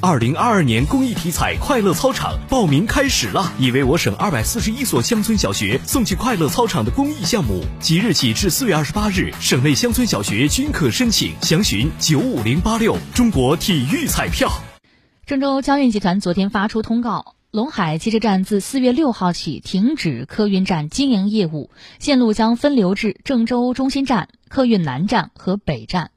二零二二年公益体彩快乐操场报名开始了，已为我省二百四十一所乡村小学送去快乐操场的公益项目，即日起至四月二十八日，省内乡村小学均可申请，详询九五零八六中国体育彩票。郑州交运集团昨天发出通告，陇海汽车站自四月六号起停止客运站经营业务，线路将分流至郑州中心站、客运南站和北站。